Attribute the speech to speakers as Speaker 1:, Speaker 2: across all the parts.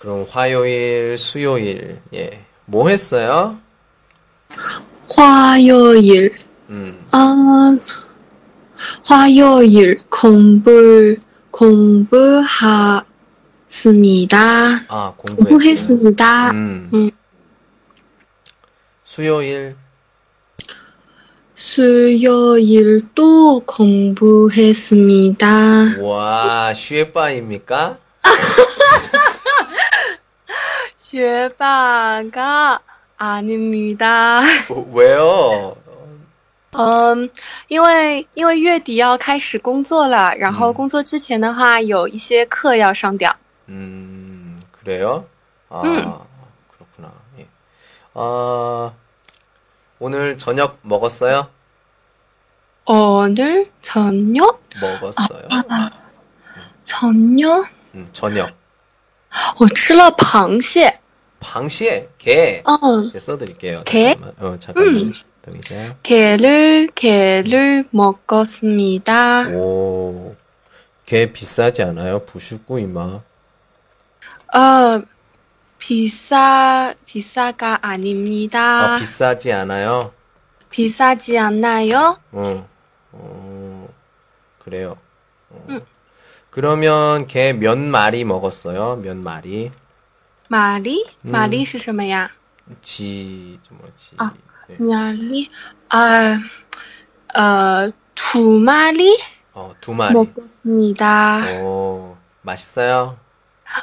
Speaker 1: 그럼 화요일, 수요일, 예, 뭐 했어요?
Speaker 2: 화요일,
Speaker 1: 음,
Speaker 2: 아, 화요일 공부, 공부했습니다.
Speaker 1: 아.
Speaker 2: 공부했습니다.
Speaker 1: 음.
Speaker 2: 음.
Speaker 1: 수요일,
Speaker 2: 수요일도 공부했습니다.
Speaker 1: 와, 슈에빠입니까?
Speaker 2: 学霸가 아닙니다.
Speaker 1: 어, 왜요?
Speaker 2: 嗯，因为因为月底要开始工作了，然后
Speaker 1: 嗯
Speaker 2: 工作之前的话有一些课要上掉。
Speaker 1: 음, 그래요? 아,
Speaker 2: 음.
Speaker 1: 그렇구나. 예. 아, 오늘 저녁 먹었어요?
Speaker 2: 오늘 저녁
Speaker 1: 먹었어요.
Speaker 2: 저녁
Speaker 1: 음, 저녁.
Speaker 2: 我吃了螃蟹。
Speaker 1: 방시에 개.
Speaker 2: 어.
Speaker 1: 개 써드릴게요.
Speaker 2: 개?
Speaker 1: 잠깐만. 어 잠깐만.
Speaker 2: 음.
Speaker 1: 동이자.
Speaker 2: 개를 개를 먹었습니다.
Speaker 1: 오. 개 비싸지 않아요? 부슈꾸이마.
Speaker 2: 어 비싸 비싸가 아닙니다.
Speaker 1: 아, 비싸지 않아요?
Speaker 2: 비싸지 않나요?
Speaker 1: 어. 어 그래요. 어.
Speaker 2: 음.
Speaker 1: 그러면 개 몇 마리 먹었어요? 몇 마리?
Speaker 2: 마리
Speaker 1: 음.
Speaker 2: 마리 是什么呀？
Speaker 1: 지, 좀 뭐지?
Speaker 2: 아.
Speaker 1: 네.
Speaker 2: 마리 아, 어, 두 마리
Speaker 1: 어, 두 마리.
Speaker 2: 먹었습니다.
Speaker 1: 오, 맛있어요?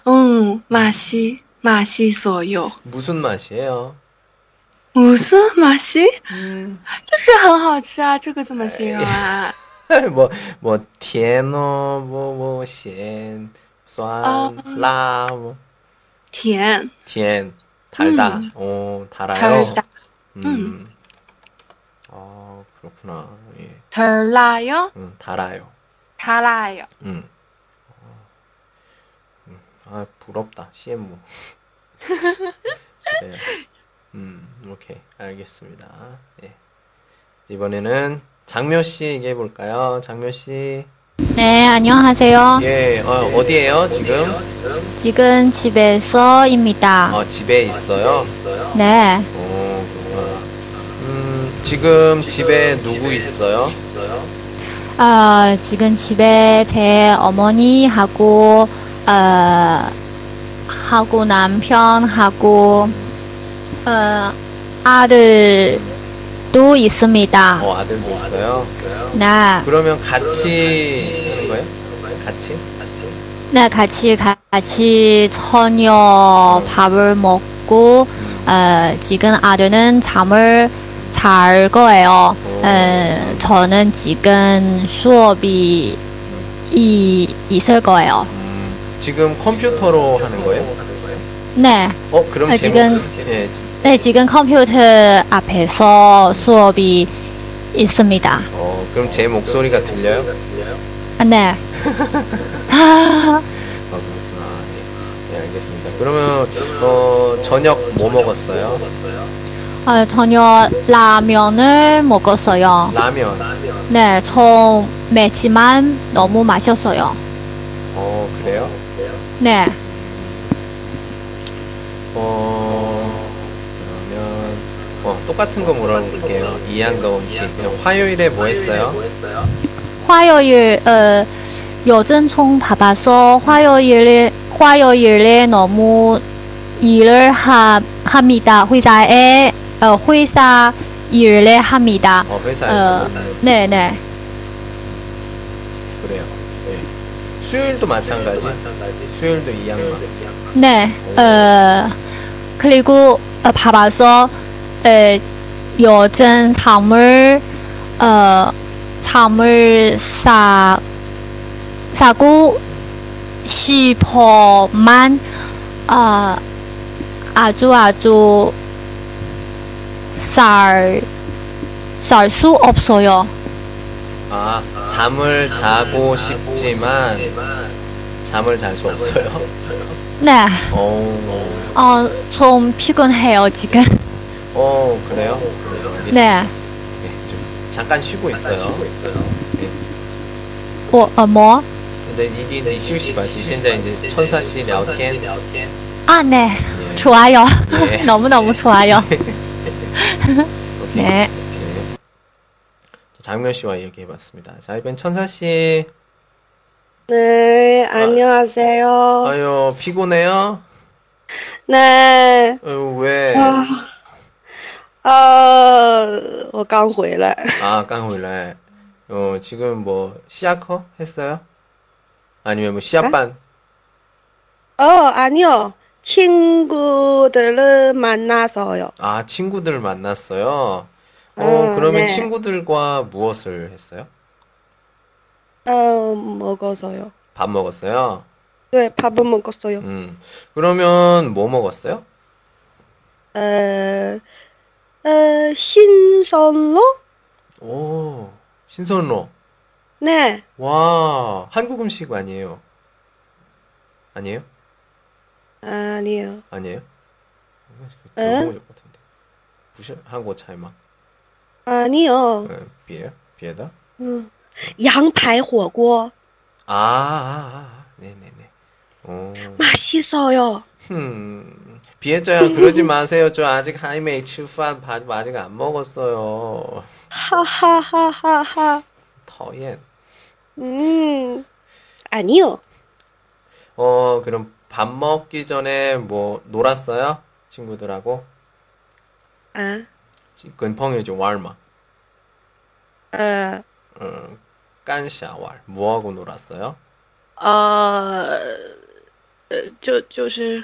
Speaker 2: 음, 맛이 맛있어요.
Speaker 1: 무슨 맛이에요?
Speaker 2: 无色马西
Speaker 1: 음,
Speaker 2: 就是很好吃啊，这个怎么形容啊？
Speaker 1: 뭐, 뭐, 甜哦, 뭐, 뭐, 咸, 酸,
Speaker 2: 어.
Speaker 1: 디엔. 디엔. 달다.
Speaker 2: 음.
Speaker 1: 오, 달아요.
Speaker 2: 달다.
Speaker 1: 음. 음. 아, 그렇구나. 예.
Speaker 2: 달라요?
Speaker 1: 응, 달아요.
Speaker 2: 달아요.
Speaker 1: 음. 어. 음. 아, 부럽다. CM 모 네음오케이 알겠습니다 예 이번에는 장묘 씨 얘기해 볼까요 장묘 씨
Speaker 3: 네, 안녕하세요.
Speaker 1: 예, 어, 어디에요, 지금?
Speaker 3: 지금 집에서입니다.
Speaker 1: 어, 집에 있어요?
Speaker 3: 네,
Speaker 1: 어, 그렇구나. 음, 지금 집에 누구 있어요?
Speaker 3: 어, 지금 집에 제 어머니하고, 어, 하고 남편하고, 어, 아들 도 있습니다.
Speaker 1: 어, 아들도 있어요?
Speaker 3: 네,
Speaker 1: 그러면 같이 하는 거예요? 같이?
Speaker 3: 네, 같이, 같이 저녁 밥을 먹고, 어, 지금 아들은 잠을 잘 거예요. 어, 저는 지금 수업이 이, 있을 거예요.
Speaker 1: 음, 지금 컴퓨터로 하는 거예요?
Speaker 3: 네,
Speaker 1: 어, 그럼
Speaker 3: 아,
Speaker 1: 제
Speaker 3: 지금-
Speaker 1: 목- 예, 지-
Speaker 3: 네, 지금 컴퓨터 앞에서 수업이 있습니다.
Speaker 1: 어, 그럼 제 목소리가 들려요?
Speaker 3: 아, 네.
Speaker 1: 아, 그렇구나. 예, 예, 알겠습니다. 그러면, 어, 저녁 뭐 먹었어요?
Speaker 3: 어, 저녁 라면을 먹었어요.
Speaker 1: 라면.
Speaker 3: 네, 저 맵지만 너무 맛있어요.
Speaker 1: 어, 그래요?
Speaker 3: 네.
Speaker 1: 어, 그러면, 어, 똑같은 거 물어볼게요. 그냥 화요일에 뭐 했어요?
Speaker 3: 화요일, 어, 요즘 총 받아서 화요일에, 화요일에 너무 일을 하, 합니다. 회사에, 어, 회사 일을 합니다.
Speaker 1: 어, 회사에서.
Speaker 3: 어, 네, 네.
Speaker 1: 그래요. 예. 수요일도 마찬가지? 수요일도 이양만.
Speaker 3: 네, 어, 그리고 어, 봐봐서, 어, 요즘 잠을, 어, 잠을 싸, 싸고 싶어만, 아, 아주 아주 살, 살수 없어요.
Speaker 1: 아, 잠을 자고 싶지만 잠을 잘 수 없어요.
Speaker 3: 네,
Speaker 1: 어,
Speaker 3: 어, 좀 피곤해요, 지금.
Speaker 1: 어 그래요? 알겠습니다.
Speaker 3: 네,
Speaker 1: 네, 좀 잠깐 쉬고 있어요.
Speaker 3: 我呃么
Speaker 1: 이제 이게 네休息吧.现在 이제 천사 씨 聊天.
Speaker 3: 아, 네.
Speaker 1: 예.
Speaker 3: 좋아요.
Speaker 1: 예.
Speaker 3: 너무너무 좋아요.
Speaker 1: 오케이.
Speaker 3: 네.
Speaker 1: 네. 자, 장면 씨와 얘기해봤습니다. 자, 이번 천사 씨.
Speaker 4: 네, 안녕하세요.
Speaker 1: 아유, 피곤해요?
Speaker 4: 네,
Speaker 1: 아유, 왜?
Speaker 4: 아, 아, 我刚回来。
Speaker 1: 아, 깡홀래. 어, 지금 뭐, 시아커 했어요? 아니면 뭐, 시합반?
Speaker 4: 어, 아니요. 친구들을 만나서요.
Speaker 1: 아, 친구들 만났어요? 어,
Speaker 4: 음,
Speaker 1: 그러면
Speaker 4: 네.
Speaker 1: 친구들과 무엇을 했어요?
Speaker 4: 어, 먹어서요.
Speaker 1: 밥 먹었어요?
Speaker 4: 네, 밥을 먹었어요.
Speaker 1: 음. 그러면 뭐 먹었어요?
Speaker 4: 어, 어, 신선로?
Speaker 1: 오, 신선로.
Speaker 4: 네,
Speaker 1: 와, 한국 음식 아니에요? 아니에요?
Speaker 4: 아니요.
Speaker 1: 아니에요?
Speaker 4: 에?
Speaker 1: 들어본 적 같은데. 한국 차이만.
Speaker 4: 아니요.
Speaker 1: 어, 비에 비에다.
Speaker 4: 음, 양파이 火锅
Speaker 1: 아, 아, 아, 네네네. 오,
Speaker 4: 맛있어요.
Speaker 1: 흠, 비애자 형 그러지 마세요. 저 아직 하이메이 칠판 아직 안 먹었어요.
Speaker 4: 하하하하하.
Speaker 1: 더옌.
Speaker 4: 음. 아니요.
Speaker 1: 어 그럼 밥 먹기 전에 뭐 놀았어요? 친구들하고?
Speaker 4: 아.
Speaker 1: 근펑이죠 왈마.
Speaker 4: 어.
Speaker 1: 어 응. 깐샤왈 뭐하고 놀았어요?
Speaker 4: 아, 저, 就是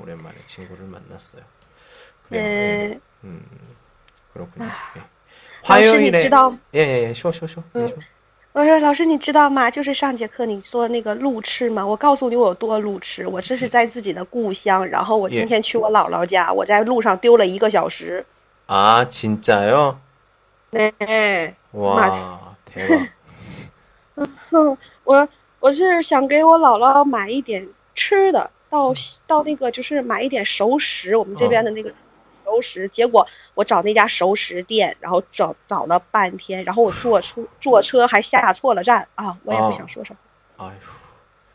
Speaker 1: 오랜만에 친구를 만났어요. 그래요. 네.
Speaker 4: 嗯，
Speaker 1: 음, 그렇군요.
Speaker 4: 아.
Speaker 1: 예.
Speaker 4: 老师你
Speaker 1: 화요일에
Speaker 4: 知道，
Speaker 1: 예, 예, 예, 쉬어, 쉬어, 쉬어. 네, 쉬어.
Speaker 4: 我说老师你知道吗？就是上节课你说那个路痴嘛，我告诉你我有多路痴，我这是在自己的故乡，然后我今天去我姥姥家，我在路上丢了一个小时。
Speaker 1: 아, 진짜요?
Speaker 4: 哎，
Speaker 1: 와, 대박.
Speaker 4: 哼，我我是想给我姥姥买一点吃的， 到到那个就是买一点熟食，我们这边的那个熟食。结果我找那家熟食店，然后找找了半天，然后我坐车坐车还下错了站啊！我也不想说什么。
Speaker 1: 아휴.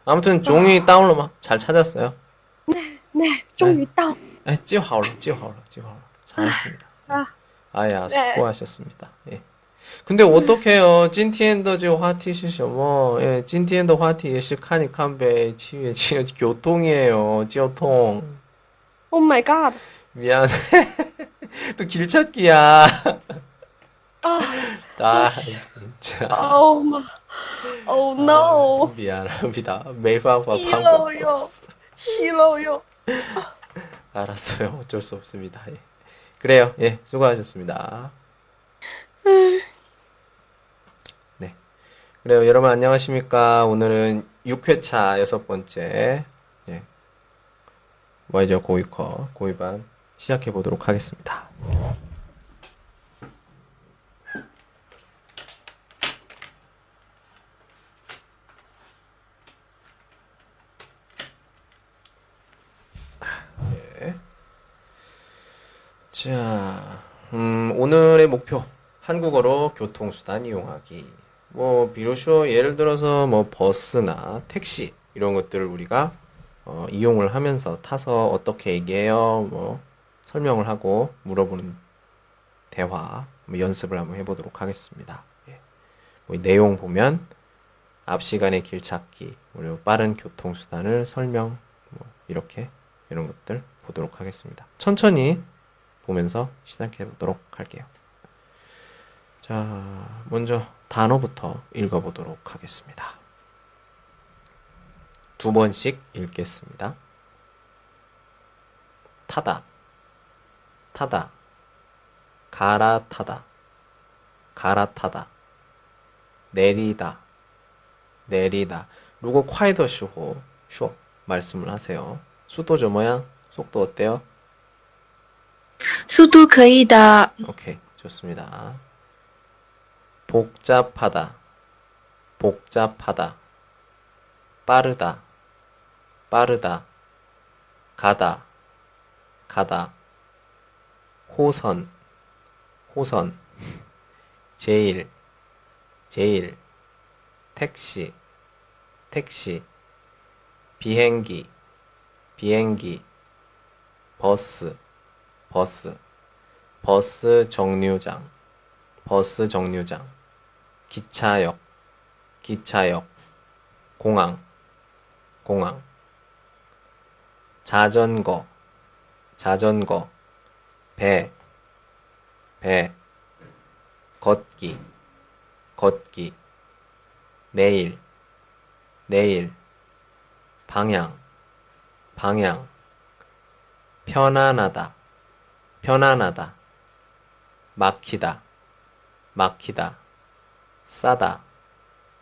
Speaker 1: 아무튼 종이 다운로마 잘 찾았어요.
Speaker 4: 那终于到，
Speaker 1: 에, 찌하오로, 찌하오로, 찌하오로. 잘했습니다.
Speaker 4: 아.
Speaker 1: 아야,
Speaker 4: 네.
Speaker 1: 수고하셨습니다. 예. 근데 어떡해요. 찐티엔더즈 화티시셔머. 뭐, 예, 찐티엔더 화티 예식하니 칸베 치유의 치유 교통이에요. 지오통.
Speaker 4: 오 마이 갓.
Speaker 1: 미안해. 또 길찾기야.
Speaker 4: 아,
Speaker 1: 나 진짜.
Speaker 4: 아우 마. 오 노.
Speaker 1: 미안합니다.
Speaker 4: 매화와
Speaker 1: 방법
Speaker 4: 싫어요. 싫어요.
Speaker 1: 알았어요. 어쩔 수 없습니다. 예. 그래요. 예, 수고하셨습니다. 음. 네. 그래요. 여러분 안녕하십니까. 오늘은 6회차 여섯 번째, 예. 와이저 고위커, 고위반 시작해 보도록 하겠습니다. 자, 음, 오늘의 목표. 한국어로 교통수단 이용하기. 뭐, 비로소 예를 들어서 뭐 버스나 택시, 이런 것들을 우리가, 어, 이용을 하면서 타서 어떻게 얘기해요? 뭐, 설명을 하고 물어보는 대화, 뭐 연습을 한번 해보도록 하겠습니다. 예. 뭐이 내용 보면, 앞 시간에 길 찾기, 그리고 빠른 교통 수단을 설명, 뭐, 이렇게, 이런 것들 보도록 하겠습니다. 천천히 보면서 시작해 보도록 할게요. 자, 먼저 단어부터 읽어보도록 하겠습니다. 두 번씩 읽겠습니다. 타다, 타다, 갈아타다, 갈아타다, 내리다, 내리다. 如果快的时候说 말씀을 하세요. 수도 뭐야? 속도 어때요?
Speaker 2: 수도 可以的，
Speaker 1: 오케이, 좋습니다. 복잡하다, 복잡하다, 빠르다, 빠르다, 가다, 가다, 호선, 호선, 제일, 제일, 택시, 택시, 비행기, 비행기, 버스, 버스, 버스 정류장, 버스 정류장, 기차역, 기차역, 공항, 공항, 자전거, 자전거, 배, 배, 걷기, 걷기, 내일, 내일, 방향, 방향, 편안하다, 편안하다, 막히다, 막히다, 싸다,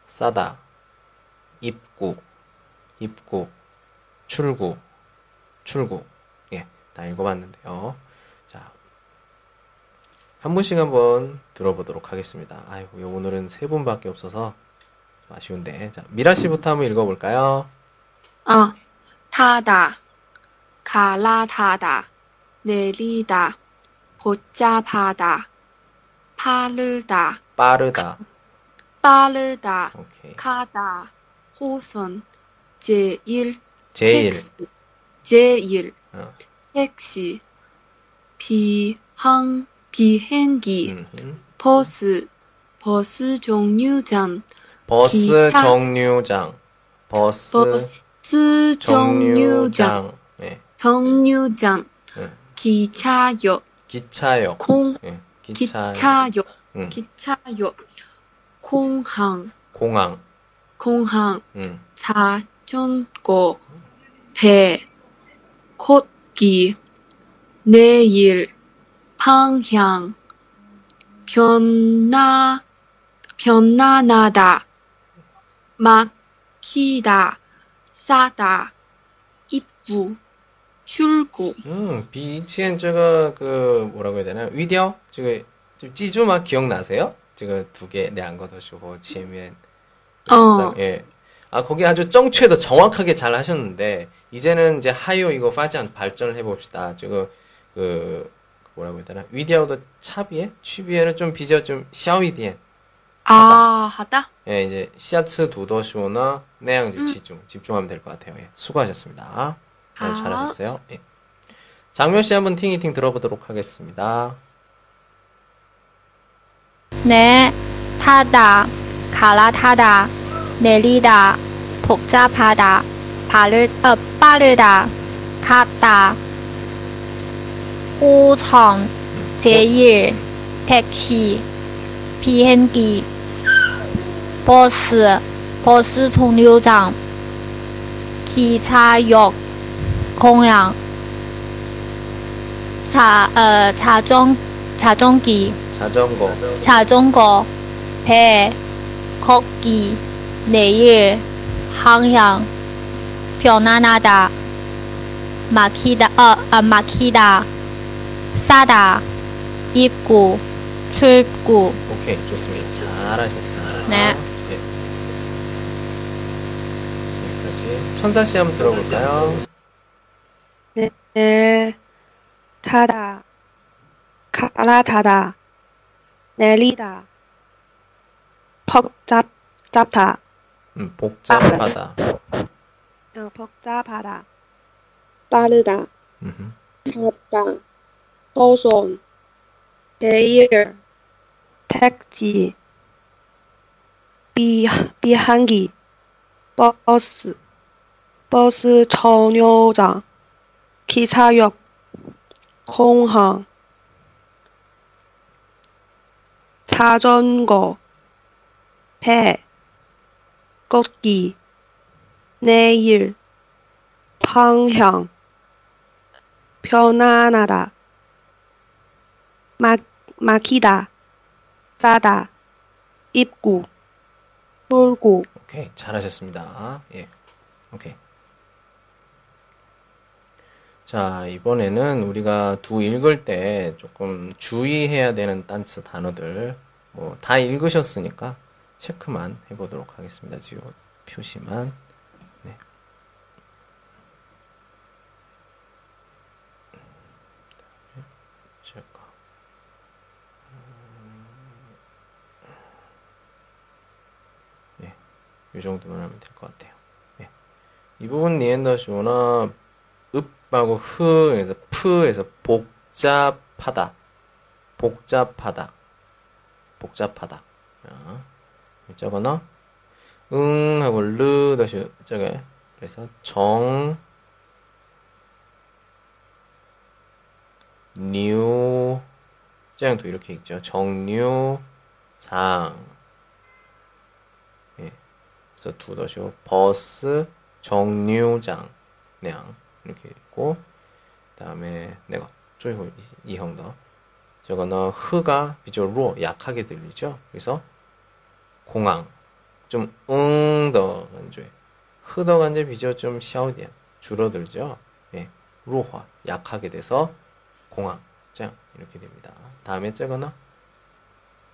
Speaker 1: 싸다, 입구, 입구, 출구, 출구. 예, 다 읽어봤는데요. 자, 한 분씩 한번 들어보도록 하겠습니다. 아이고, 오늘은 세 분밖에 없어서 아쉬운데. 자, 미라 씨부터 한번 읽어볼까요?
Speaker 2: 아, 타다, 갈아타다, 내리다, 보잡하다, 파르다,
Speaker 1: 빠르다.
Speaker 2: 빠르다,
Speaker 1: 오케이.
Speaker 2: 가다, 호선, 제일,
Speaker 1: 제일.
Speaker 2: 택시, 제일,
Speaker 1: 어.
Speaker 2: 택시, 비항, 비행기,
Speaker 1: 음흠.
Speaker 2: 버스, 버스 정류장,
Speaker 1: 버스
Speaker 2: 기차.
Speaker 1: 정류장. 버스,
Speaker 2: 버스 정류장,
Speaker 1: 정류장. 예.
Speaker 2: 정류장,
Speaker 1: 예.
Speaker 2: 기차역,
Speaker 1: 기차역.
Speaker 2: 공,
Speaker 1: 예. 기차.
Speaker 2: 기차역,
Speaker 1: 응.
Speaker 2: 기차역, 공항.
Speaker 1: 공항.
Speaker 2: 공항.
Speaker 1: 음.
Speaker 2: 자전거 배. 걷기. 내일. 방향. 변화 변화나다. 막히다. 싸다. 입구. 출구.
Speaker 1: 음 비치엔 제가 그 뭐라고 해야 되나? 위디어? 지금 좀 찌주 막 기억나세요? 这个두 개, 两个的时候前面
Speaker 2: 어.
Speaker 1: 예. 아, 거기 아주 정체도 정확하게 잘 하셨는데 이제는 이제 하요 이거 파장 발전을 해 봅시다. 저거 그 뭐라고 해야 되나? 위디오도 차비에 취비에를 좀 비교 좀 샤오이디엔.
Speaker 2: 아, 하다?
Speaker 1: 예, 이제 시아츠 두더쇼나 내양 이제 집중 집중하면 될 것 같아요. 예. 수고하셨습니다. 네,
Speaker 2: 아.
Speaker 1: 잘하셨어요. 예. 장묘 씨 한번 팅이팅 들어보도록 하겠습니다.
Speaker 3: 네, 타다, 갈아타다, 내리다, 복잡하다, 빠르, 어, 빠르다, 가다, 호선, 제일, 택시, 비행기, 버스, 버스 정류장, 기차역, 공항, 자, 어, 자전, 자전기,
Speaker 1: 자전거,
Speaker 3: 자전거, 배, 걷기, 내일, 항양, 편안하다, 막히다, 어, 아, 막히다, 싸다, 입구, 출구,
Speaker 1: 오케이 좋습니다. 잘하셨습니다.
Speaker 3: 네.
Speaker 1: 예. 여기까지 천사 씨 한번 들어볼까요?
Speaker 4: 네, 타다, 갈아타다, 내리다, 복잡, 잡다,
Speaker 1: 음, 복잡하다.
Speaker 4: 어, 복잡하다, 빠르다,
Speaker 1: 음흠.
Speaker 4: 가다, 호선, 제일, 택시, 비, 비행기, 버스, 버스 정류장, 기차역, 공항, 자전거, 배, 걷기, 내일, 방향, 편안하다, 막, 막히다, 싸다, 입구, 출구,
Speaker 1: 오케이. 잘하셨습니다. 예. 오케이. 자, 이번에는 우리가 두 읽을 때 조금 주의해야 되는 단츠 단어들, 뭐, 다 읽으셨으니까 체크만 해보도록 하겠습니다. 지금 표시만. 네. 예, 이 정도만 하면 될 것 같아요. 예. 이 부분 니엔더쇼나 읍하고 흐에서 프에서 복잡하다, 복잡하다, 복잡하다. 자, 저거나 응 하고 르 다시 저게 그래서 정 뉴 짱도 이렇게 읽죠. 정뉴 장. 예. 그래서 두 더쇼 버스 정류장. 냥 이렇게 있고 그다음에 내가最后 이형더 저거는 흐가 비교로 약하게 들리죠. 그래서 공항 좀 응더 간주에 흐더 간주 비교 좀 샤오디야 줄어들죠. 예. 루화 약하게 돼서 공항 짱 이렇게 됩니다. 다음에 저거는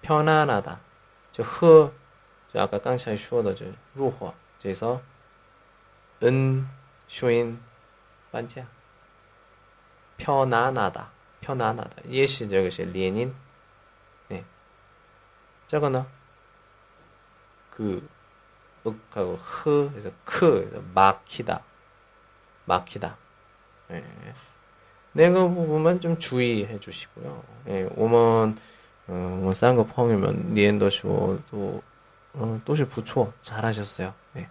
Speaker 1: 편안하다. 저 흐, 저 아까 깡차이 슈어더 저 루화. 그래서 은, 쇼인, 반지야. 편안하다. 편안하다. 예시 저것이 레닌. 네. 저거는 그 윽하고 흐 그래서 크 그래서 막히다. 막히다. 네. 내가 부분만 좀 주의해 주시고요. 예, 오먼 어, 싼거 펑이면 니엔더쇼 어, 또 어, 또시 부초 잘하셨어요. 예.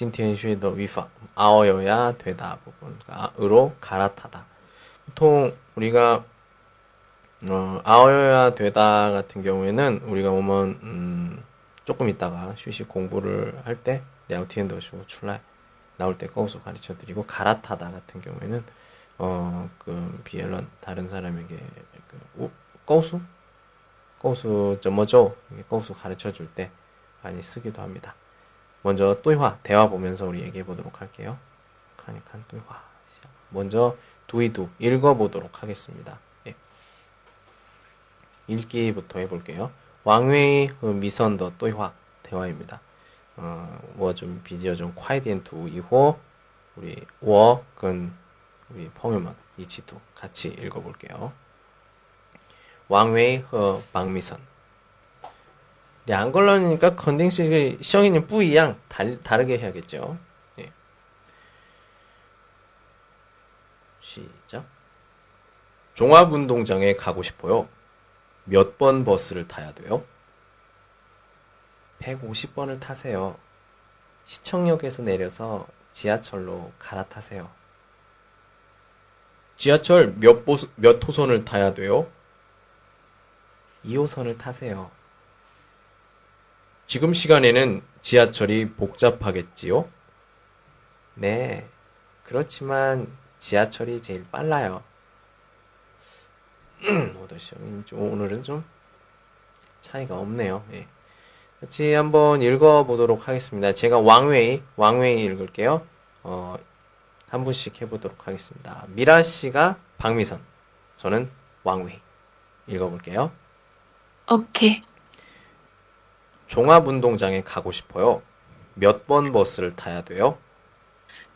Speaker 1: 今天学的语法 아어여야 되다 부분 아으로 갈아타다. 보통 우리가 어, 아어여야 되다 같은 경우에는 우리가 오면 음, 조금 있다가 휴식 공부를 할 때 랴오티엔더쇼 출来나올 때 거수 가르쳐 드리고 갈아타다 같은 경우에는 어그 비엘런 다른 사람에게 그 우, 거수 거수 점어죠 거수 가르쳐 줄 때 많이 쓰기도 합니다. 먼저 또이화 대화 보면서 우리 얘기해 보도록 할게요. 카니칸 또이화 먼저 두이두 읽어 보도록 하겠습니다. 예. 읽기부터 해볼게요. 왕웨이 어, 미선더 또이화 대화입니다. 어, 뭐 워좀 비디오 좀 콰이디엔 두 이호 우리 워근 우리 펑유만 이치두 같이 읽어볼게요. 왕웨이 어, 허 방미선 예, 안 걸러니까 컨딩 시형이는 뿌이양 다르게 해야겠죠. 예. 시작. 종합운동장에 가고 싶어요. 몇 번 버스를 타야 돼요? 150번을 타세요. 시청역에서 내려서 지하철로 갈아타세요. 지하철 몇, 보수, 몇 호선을 타야 돼요? 2호선을 타세요. 지금 시간에는 지하철이 복잡하겠지요? 네, 그렇지만 지하철이 제일 빨라요. 오늘은 좀 차이가 없네요. 예. 같이 한번 읽어보도록 하겠습니다. 제가 왕웨이, 왕웨이 읽을게요. 어, 한 분씩 해보도록 하겠습니다. 미라 씨가 박미선, 저는 왕웨이. 읽어볼게요.
Speaker 2: 오케이.
Speaker 1: 종합운동장에 가고 싶어요. 몇 번 버스를 타야 돼요?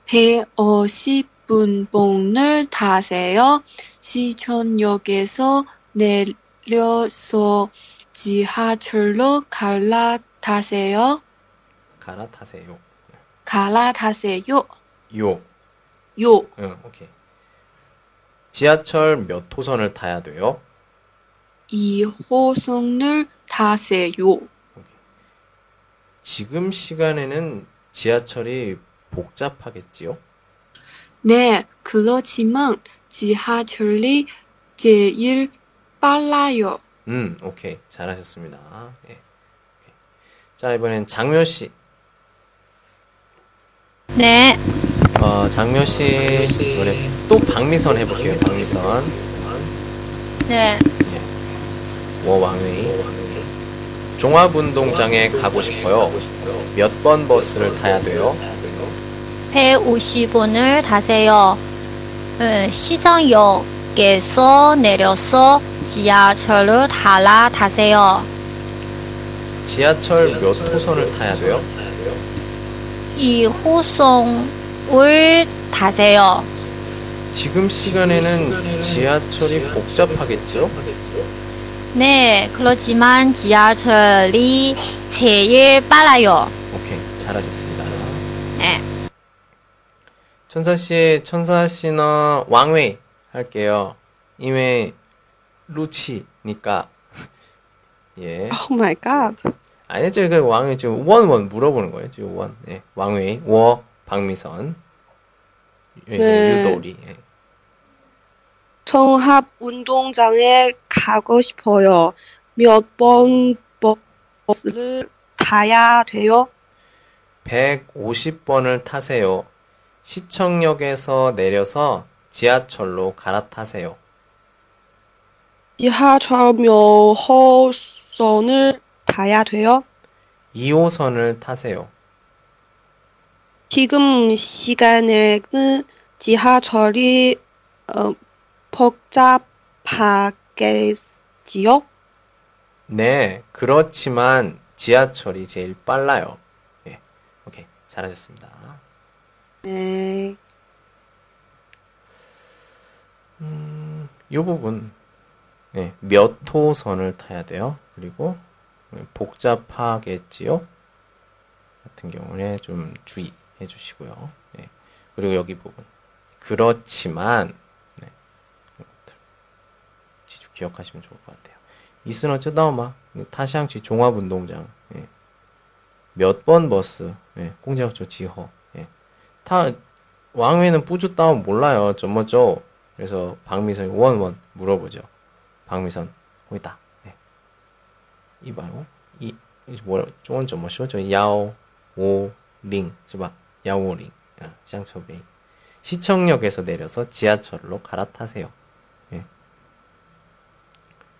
Speaker 2: 150분봉을 타세요. 시청역에서 내려서 지하철로 갈아타세요.
Speaker 1: 갈아타세요.
Speaker 2: 갈아타세요.
Speaker 1: 요.
Speaker 2: 요.
Speaker 1: 응, 오케이. 지하철 몇 호선을 타야 돼요?
Speaker 2: 2호선을 타세요.
Speaker 1: 지금 시간에는 지하철이 복잡하겠지요?
Speaker 2: 네, 그렇지만 지하철이 제일 빨라요.
Speaker 1: 음, 오케이. 잘하셨습니다. 예. 오케이. 자, 이번엔 장묘 씨.
Speaker 3: 네.
Speaker 1: 어, 장묘 씨. 이번에 또 박미선 해볼게요. 박미선.
Speaker 3: 네.
Speaker 1: 워왕의 종합운동장에 가고 싶어요. 몇 번 버스를 타야 돼요?
Speaker 3: 150원을 타세요. 음, 시장역에서 내려서 지하철을 갈아 타세요.
Speaker 1: 지하철 몇 호선을 타야 돼요?
Speaker 3: 2호선을 타세요.
Speaker 1: 지금 시간에는 지하철이 복잡하겠죠?
Speaker 3: 네, 그렇지만 지하철이 제일 빨라요.
Speaker 1: 오케이, 잘하셨습니다.
Speaker 3: 네.
Speaker 1: 천사 씨, 천사 씨는 왕웨이 할게요. 이외 루치니까 예.
Speaker 4: Oh my god.
Speaker 1: 아니요, 저그 왕웨이 지금 원원 물어보는 거예요. 지금 원. 예. 왕웨이 워 박미선 예,
Speaker 4: 네.
Speaker 1: 유도리. 예.
Speaker 4: 종합 운동장에 가고 싶어요. 몇 번 버스를 타야 돼요?
Speaker 1: 150번을 타세요. 시청역에서 내려서 지하철로 갈아타세요.
Speaker 4: 지하철 몇 호선을 타야 돼요?
Speaker 1: 2호선을 타세요.
Speaker 4: 지금 시간에는 지하철이 어, 복잡하겠지요?
Speaker 1: 네, 그렇지만 지하철이 제일 빨라요. 예, 오케이, 잘하셨습니다.
Speaker 4: 네.
Speaker 1: 이 부분, 네, 몇 호선을 타야 돼요? 그리고 복잡하겠지요? 같은 경우에 좀 주의해 주시고요. 예, 그리고 여기 부분, 그렇지만, 기억하시면 좋을 것 같아요. 이스너 쯔다오마, 타샹치 종합운동장, 예. 몇번 버스, 예, 공자우초 지허, 예. 타, 왕회는 뿌주다운 몰라요. 좀뭐죠 그래서 박미선 원원 물어보죠. 박미선 호이다. 예. 이, 이 뭐라 중원 좀 뭐죠? 저 야오 오링? 야오링, 아, 샹처베이. 시청역에서 내려서 지하철로 갈아타세요. 예.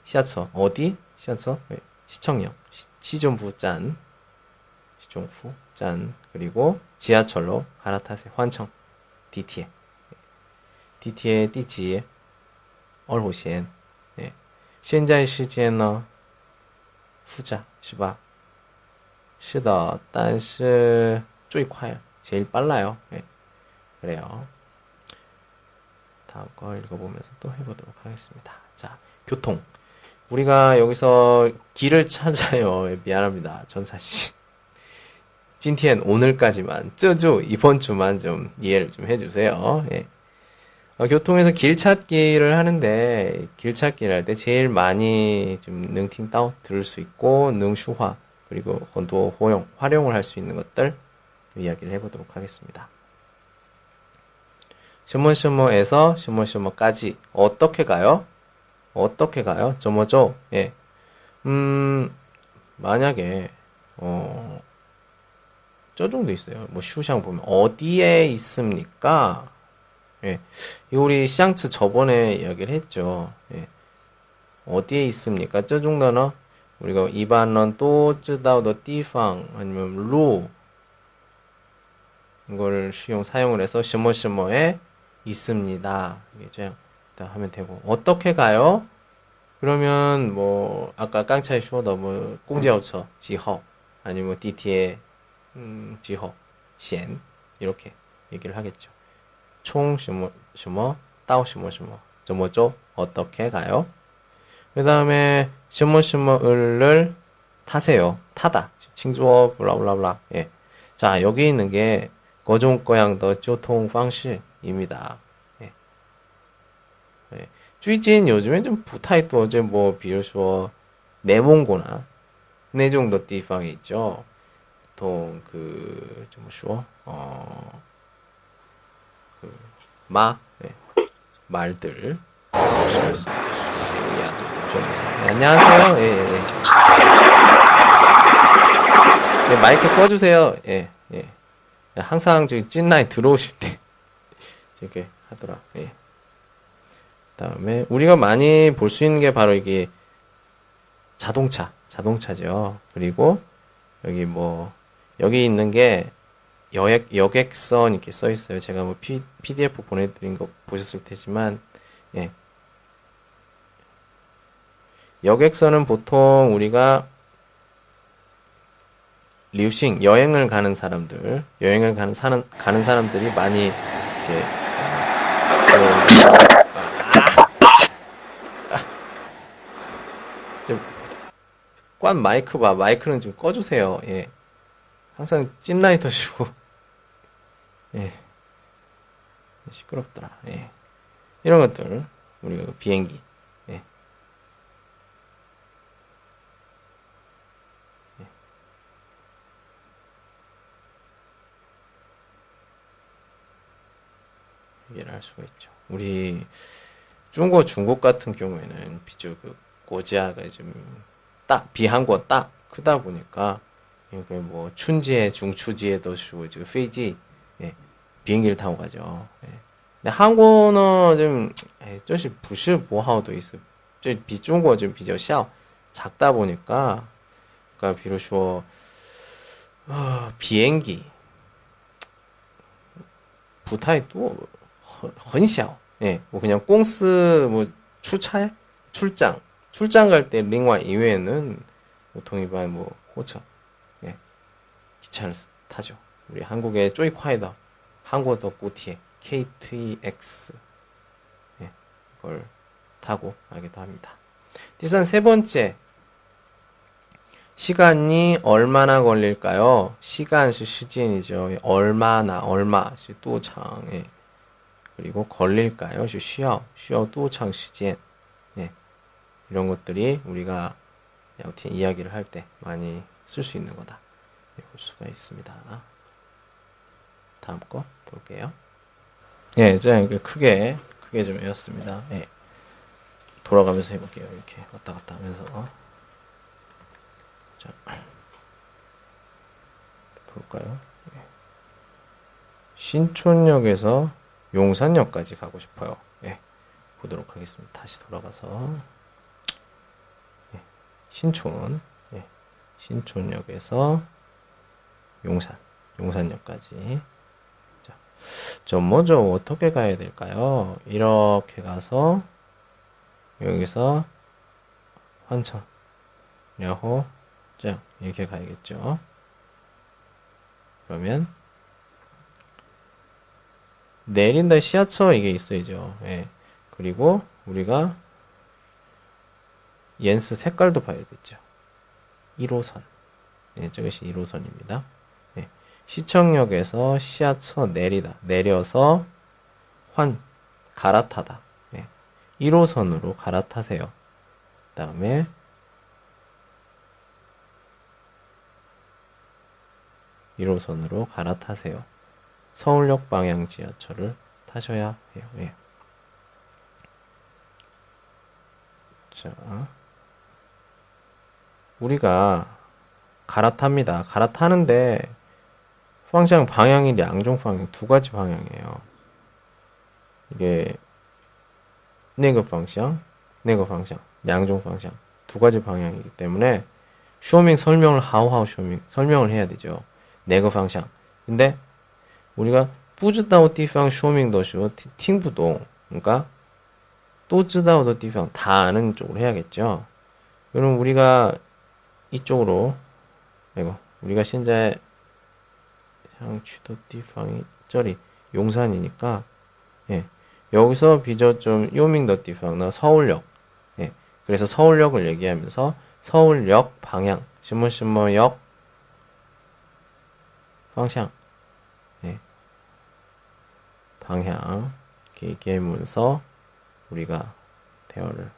Speaker 1: 시하철 어디? 시하철 예. 시청역 시, 시종부 짠 시종부 짠 그리고 지하철로 갈아타세요. 환청 DT에 DT의 第几二号线예. 现在时间呢复杂是吧是的但是最快 제일 빨라요 예. 그래요 다음 거 읽어보면서 또 해보도록 하겠습니다 자 교통 우리가 여기서 길을 찾아요. 예, 미안합니다. 전사 씨. 찐티엔 오늘까지만, 쯔주 이번 주만 좀 이해를 좀 해주세요. 예. 어, 교통에서 길 찾기를 하는데 길 찾기를 할 때 제일 많이 좀 능팅따오 들을 수 있고 능슈화 그리고 건도 호용 활용을 할 수 있는 것들 이야기를 해보도록 하겠습니다. 슈머슈머에서 슈머슈머까지 어떻게 가요? 어떻게 가요? 저뭐죠? 예. 음 만약에 어. 저 정도 있어요. 뭐 슈샹 보면 어디에 있습니까? 예. 이 우리 샹츠 저번에 이야기를 했죠. 예. 어디에 있습니까? 저 정도는 우리가 이반런 또 쯔다오더 띠팡 아니면 루 수용 사용을 해서 셔머셔머에 있습니다. 이게 있다 하면 되고 어떻게 가요? 그러면 뭐 아까 깡차이 쇼더 뭐 공제열차 지허 아니면 DT의 음, 几号线 이렇게 얘기를 하겠죠. 총 슈머 슈머 따오 슈머 슈머 저뭐죠 어떻게 가요? 그 다음에 슈머 슈머 을을 타세요 타다 请坐 blah blah blah 예. 자 여기 있는 게 各种各样的 교통 방식입니다. 예. 예. 最近 요즘에 좀 부타이 또 어제 뭐, 比如说 내몽고나 那种的地方 있죠. 보통 그, 怎么说? 어, 그 마 예. 말들 볼 수가 있습니다. 아, 예, 아주 좋네요. 예, 안녕하세요. 예, 예, 예. 예, 마이크 꺼주세요. 예, 예. 항상 저기 찐라인 들어오실 때 이렇게 하더라. 예. 다음에 우리가 많이 볼 수 있는 게 바로 이게 자동차, 자동차죠. 그리고 여기 뭐 여기 있는 게 여객 여객선 이렇게 써 있어요. 제가 뭐 P, PDF 보내드린 거 보셨을 테지만 예. 여객선은 보통 우리가 리우싱 여행을 가는 사람들, 여행을 가는 사는 가는 사람들이 많이 이렇게 그, 아, 좀, 관 마이크 봐. 마이크는 좀 꺼주세요. 예. 항상 찐라이터 시고, 예. 시끄럽더라. 예. 이런 것들, 우리가 그 비행기, 예. 예. 이해를 할 수가 있죠. 우리 중국, 중국 같은 경우에는 비주 그 고지아가 좀 딱 비한국 딱 크다 보니까 이게 뭐 춘지에 중추지에도 쉬고 지금 그 페이지 예, 비행기를 타고 가죠. 예. 근데 한국어는 좀 예, 조금 부실보하도 있어. 좀 비중국어 좀 비교 샤 작다 보니까 그러니까 비로소 어, 비행기 부타이 또 헌, 헌 예, 뭐 그냥 꽁스 뭐 추차 출장 출장 갈 때 링화 이외에는 보통 일반 뭐 호차, 예, 기차를 타죠. 우리 한국의 쪼이콰이다, 한국어 더 꼬티에 KTX, 예, 그걸 타고 가기도 합니다. 디산 세 번째 시간이 얼마나 걸릴까요? 시간 시 시간이죠. 얼마나 얼마 시도 장에 그리고 걸릴까요? 시 쉬어 쉬어 도창 시간 이런 것들이 우리가 여튼 이야기를 할 때 많이 쓸 수 있는 거다. 예, 볼 수가 있습니다. 다음 거 볼게요. 예, 제가 크게 크게 좀 외웠습니다. 예. 돌아가면서 해볼게요. 이렇게 왔다 갔다 하면서 자 볼까요? 예. 신촌역에서 용산역까지 가고 싶어요. 예, 보도록 하겠습니다. 다시 돌아가서 예, 신촌 예, 신촌역에서 용산 용산역까지 자, 저 먼저 어떻게 가야 될까요? 이렇게 가서 여기서 환천 야호 짱 이렇게 가야겠죠. 그러면 내린다 시야처 이게 있어야죠. 예. 그리고 우리가 옌스 색깔도 봐야겠죠. 1호선. 예, 저것이 1호선입니다. 예. 시청역에서 시야처 내리다. 내려서 환 갈아타다. 예. 1호선으로 갈아타세요. 다음에 (1호선으로) 갈아타세요. 서울역 방향 지하철을 타셔야 해요. 예. 자, 우리가 갈아탑니다. 갈아타는데 방향 방향이 양종 방향 두 가지 방향이에요. 이게 네급 방향, 네급 방향, 양종 방향 두 가지 방향이기 때문에 쇼밍 설명을 하우하우 쇼밍 설명을 해야 되죠. 네급 방향. 근데 우리가 뿌즈다오 디팡 쇼밍 더쇼 팅부동 그러니까 또즈다오더 디팡 다 아는 쪽으로 해야겠죠. 그럼 우리가 이쪽으로 이거 우리가 신자의 향취도 띠팡이 저리 용산이니까 예. 여기서 비저 좀 요밍더 띠팡나 서울역 예. 그래서 서울역을 얘기하면서 서울역 방향 심문심문역 방향 예. 방향 이렇게 얘기하면서 우리가 대화를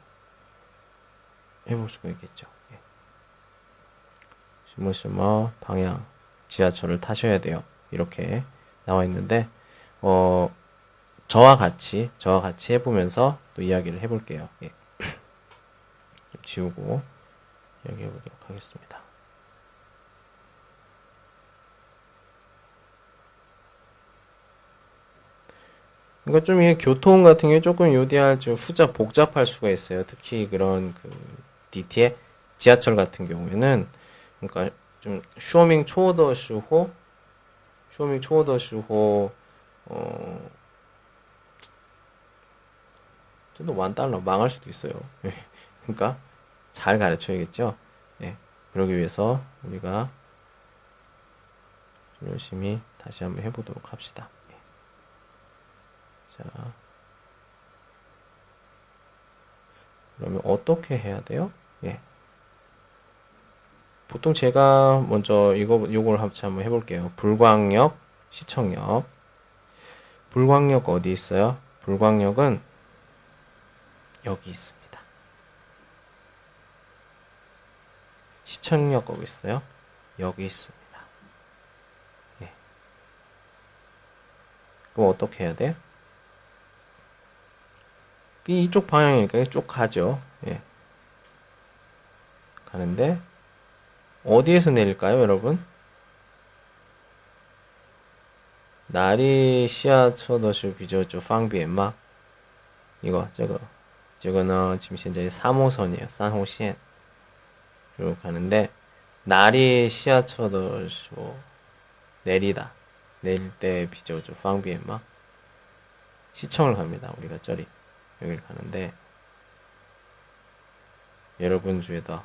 Speaker 1: 해볼 수가 있겠죠. 예. 시무시무 방향 지하철을 타셔야 돼요. 이렇게 나와 있는데 어 저와 같이 저와 같이 해보면서 또 이야기를 해볼게요. 예. 좀 지우고 이야기해 보도록 하겠습니다. 그러니까 좀 이게 교통 같은 게 조금 요디할 좀 후자 복잡할 수가 있어요. 특히 그런 그 DT에 지하철 같은 경우에는 그러니까 좀 쇼밍 초더 슈호 쇼밍 초더 슈호 어 좀더 완달러 망할 수도 있어요. 예. 그러니까 잘 가르쳐야겠죠. 예. 그러기 위해서 우리가 좀 열심히 다시 한번 해보도록 합시다. 예. 자, 그러면 어떻게 해야 돼요? 예. 보통 제가 먼저 이거 요걸 합치 한번 해볼게요. 불광역, 시청역. 불광역 어디 있어요? 불광역은 여기 있습니다. 시청역 거기 있어요? 여기 있습니다. 예. 그럼 어떻게 해야 돼요? 이쪽 방향이니까 쭉 가죠. 예. 가는데 어디에서 내릴까요, 여러분? 날이 시야 쳐더시 비저조 방비엠마? 이거 저거. 저거는 지금 현재 3호선이에요. 산호시엔. 쭉 가는데 날이 시야 쳐더시 내리다. 내릴 때 비저조 방비엠마? 시청을 갑니다. 우리가 저리. 여기를 가는데. 여러분 주에다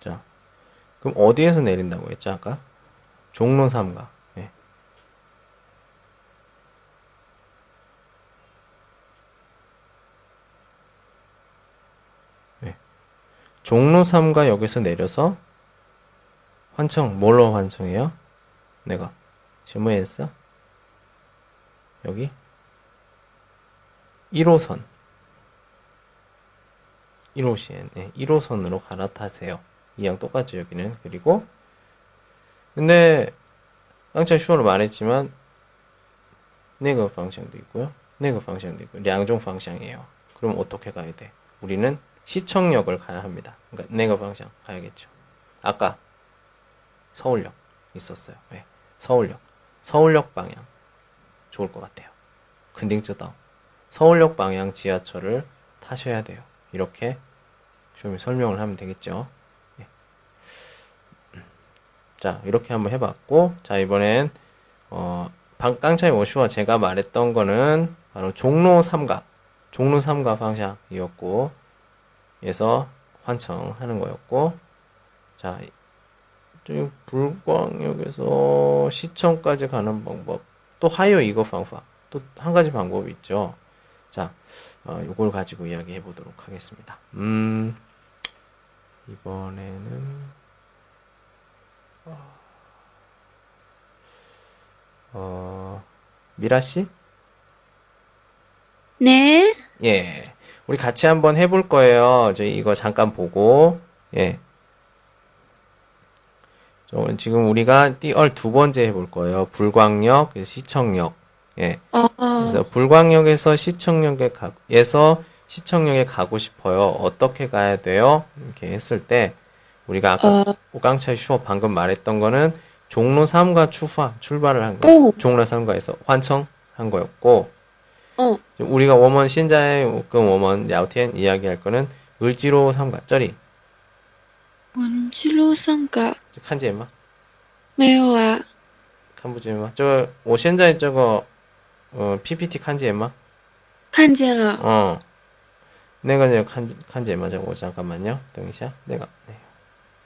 Speaker 1: 자, 그럼 어디에서 내린다고 했죠 아까? 종로 3가 네. 네. 종로 3가 여기서 내려서 환청 뭘로 환청해요? 내가 질문 했어? 여기 1호선 1호선 네, 1호선으로 갈아타세요. 이양 똑같죠 여기는. 그리고 근데 깡차 슈어로 말했지만 네거 방향도 있고요. 네거 방향도 있고 양종 방향이에요. 그럼 어떻게 가야 돼? 우리는 시청역을 가야 합니다. 그러니까 네거 방향 가야겠죠. 아까 서울역 있었어요. 네, 서울역. 서울역 방향. 좋을 것 같아요. 근딩쩌다 서울역 방향 지하철을 타셔야 돼요. 이렇게 좀 설명을 하면 되겠죠 자, 이렇게 한번 해봤고, 자, 이번엔, 어, 깡차이 워슈와 제가 말했던 거는 바로 종로 3가, 종로 3가 방향이었고, 에서 환청하는 거였고, 자, 저 불광역에서 시청까지 가는 방법, 또 하여 이거 방법, 또 한 가지 방법이 있죠. 자, 어, 요걸 가지고 이야기해 보도록 하겠습니다. 음, 이번에는, 어, 미라 씨?
Speaker 2: 네.
Speaker 1: 예. 우리 같이 한번 해볼 거예요. 저희 이거 잠깐 보고, 예. 저 지금 우리가 띠얼 두 번째 해볼 거예요. 불광역, 시청역. 예.
Speaker 2: 어,
Speaker 1: 그래서 불광역에서 시청역에 가, 에서 시청역에 가고 싶어요. 어떻게 가야 돼요? 이렇게 했을 때, 우리가 아까
Speaker 2: 어,
Speaker 1: 오강차 슈어 방금 말했던 거는 종로 3가 출파, 출발을 한
Speaker 2: 오.
Speaker 1: 거예요. 종로 3가에서 환청한 거였고,
Speaker 2: 어,
Speaker 1: 우리가 워먼 신자의 그 워먼 야오티엔 이야기할 거는 을지로 3가 쩌리.
Speaker 2: 文具路上个
Speaker 1: 칸지 엠마?
Speaker 2: 没有啊？
Speaker 1: 칸부지 엠마? 저, 我现在这个, 어, PPT 칸지 엠마?
Speaker 2: 看见了。
Speaker 1: 어. 내가 이제 칸, 칸지 엠마 저거 잠깐만요.等一下. 내가, 네.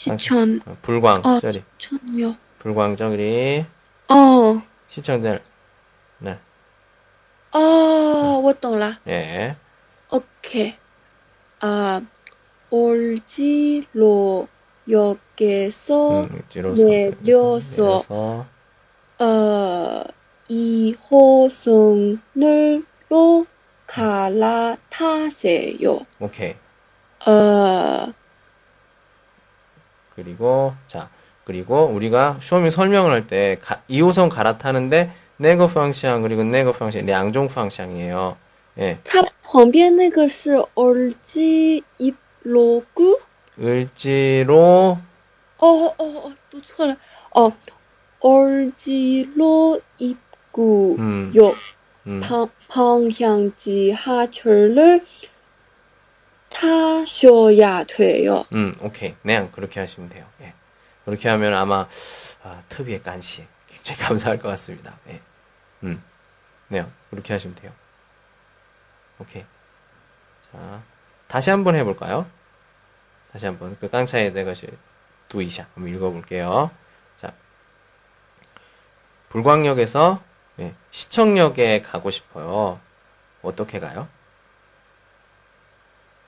Speaker 2: 시천
Speaker 1: 어, 불광
Speaker 2: 어
Speaker 1: 저리
Speaker 2: 시천요.
Speaker 1: 불광 저리
Speaker 2: 어
Speaker 1: 시청들 네
Speaker 2: 哦，我懂了。
Speaker 1: 예.
Speaker 2: OK，啊，올지로 역에서
Speaker 1: 음, 지로
Speaker 2: 내려서
Speaker 1: 내려서
Speaker 2: 어 2호선으로 갈아타세요.
Speaker 1: 오케이.
Speaker 2: 어
Speaker 1: 그리고 자 그리고 우리가 쇼미 설명을 할 때 2호선 갈아타는데 네거 방향 그리고 네거 방향 양종 방향이에요. 예.
Speaker 2: 它旁边那个是 올지 입로구？
Speaker 1: 을지로
Speaker 2: 哦哦哦，读错了。哦， 올지로 입구
Speaker 1: 음,
Speaker 2: 역
Speaker 1: 음.
Speaker 2: 방, 방향 지하철을 타셔야 돼요.
Speaker 1: 음, 오케이. 네, 그렇게 하시면 돼요. 예. 그렇게 하면 아마 아, 특비의 간시 굉장히 감사할 것 같습니다. 예. 음, 네, 그렇게 하시면 돼요. 오케이. 자, 다시 한번 해볼까요? 다시 한번 그 깡차에 것이 두이샤 한번 읽어볼게요. 자, 불광역에서 예, 시청역에 가고 싶어요. 어떻게 가요?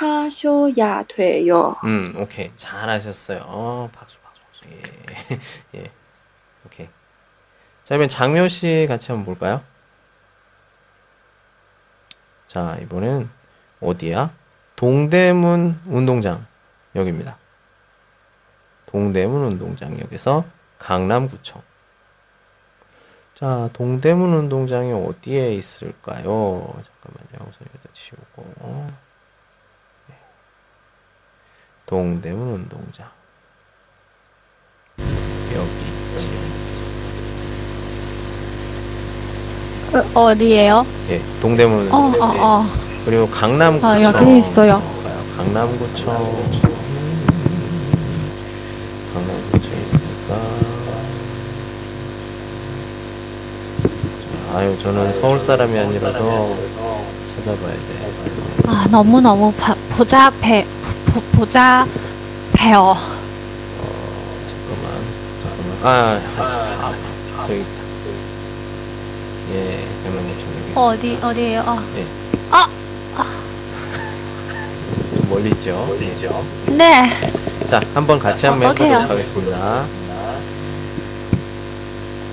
Speaker 2: 타셔야 돼요.
Speaker 1: 음, 오케이. 잘하셨어요. 어, 박수, 박수, 박수. 예, 예. 오케이. 자, 그러면 장묘 씨 같이 한번 볼까요? 자, 이번엔 어디야? 동대문 운동장. 여기입니다. 동대문 운동장역에서 강남구청. 자, 동대문 운동장이 어디에 있을까요? 잠깐만요. 우선 여기다 치우고. 네. 동대문 운동장. 여기 있지.
Speaker 3: 어, 어디예요?
Speaker 1: 예, 동대문
Speaker 3: 어,
Speaker 1: 운동장.
Speaker 3: 어,
Speaker 1: 예.
Speaker 3: 어.
Speaker 1: 그리고 강남구청.
Speaker 3: 아, 여기 있어요.
Speaker 1: 강남구청. 강남구청에 있으니까. 자, 아유, 저는 서울 사람이 아니라서 찾아봐야 돼.
Speaker 3: 아, 너무 너무 바, 복잡해, 보, 복잡해요.
Speaker 1: 잠깐만, 잠깐만. 아, 아, 아, 저기 있다. 예, 강남구청 여기 있어.
Speaker 3: 어디, 어디예요? 어.
Speaker 1: 좀 멀리 있죠? 예.
Speaker 3: 네.
Speaker 1: 자, 한번 같이 한번
Speaker 3: 어떡해요?
Speaker 1: 해보도록 하겠습니다.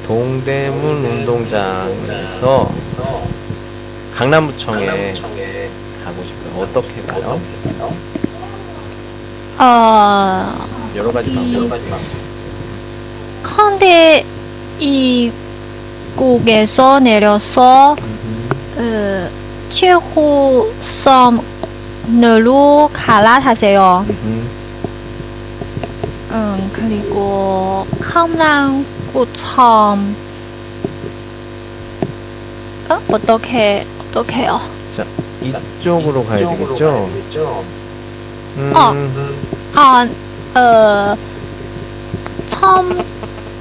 Speaker 1: 동대문 운동장에서 강남구청에 가고 싶어요. 어떻게 가요?
Speaker 3: 어,
Speaker 1: 여러 가지 방법이 있어요.
Speaker 3: 컨대 이국에서 내려서 어, 7호선으로 갈아타세요.
Speaker 1: 음,
Speaker 3: 음, 그리고 강남구청 어? 어떻게 어떻게요?
Speaker 1: 자, 이쪽으로 가야 되겠죠? 음,
Speaker 3: 어. 아, 어,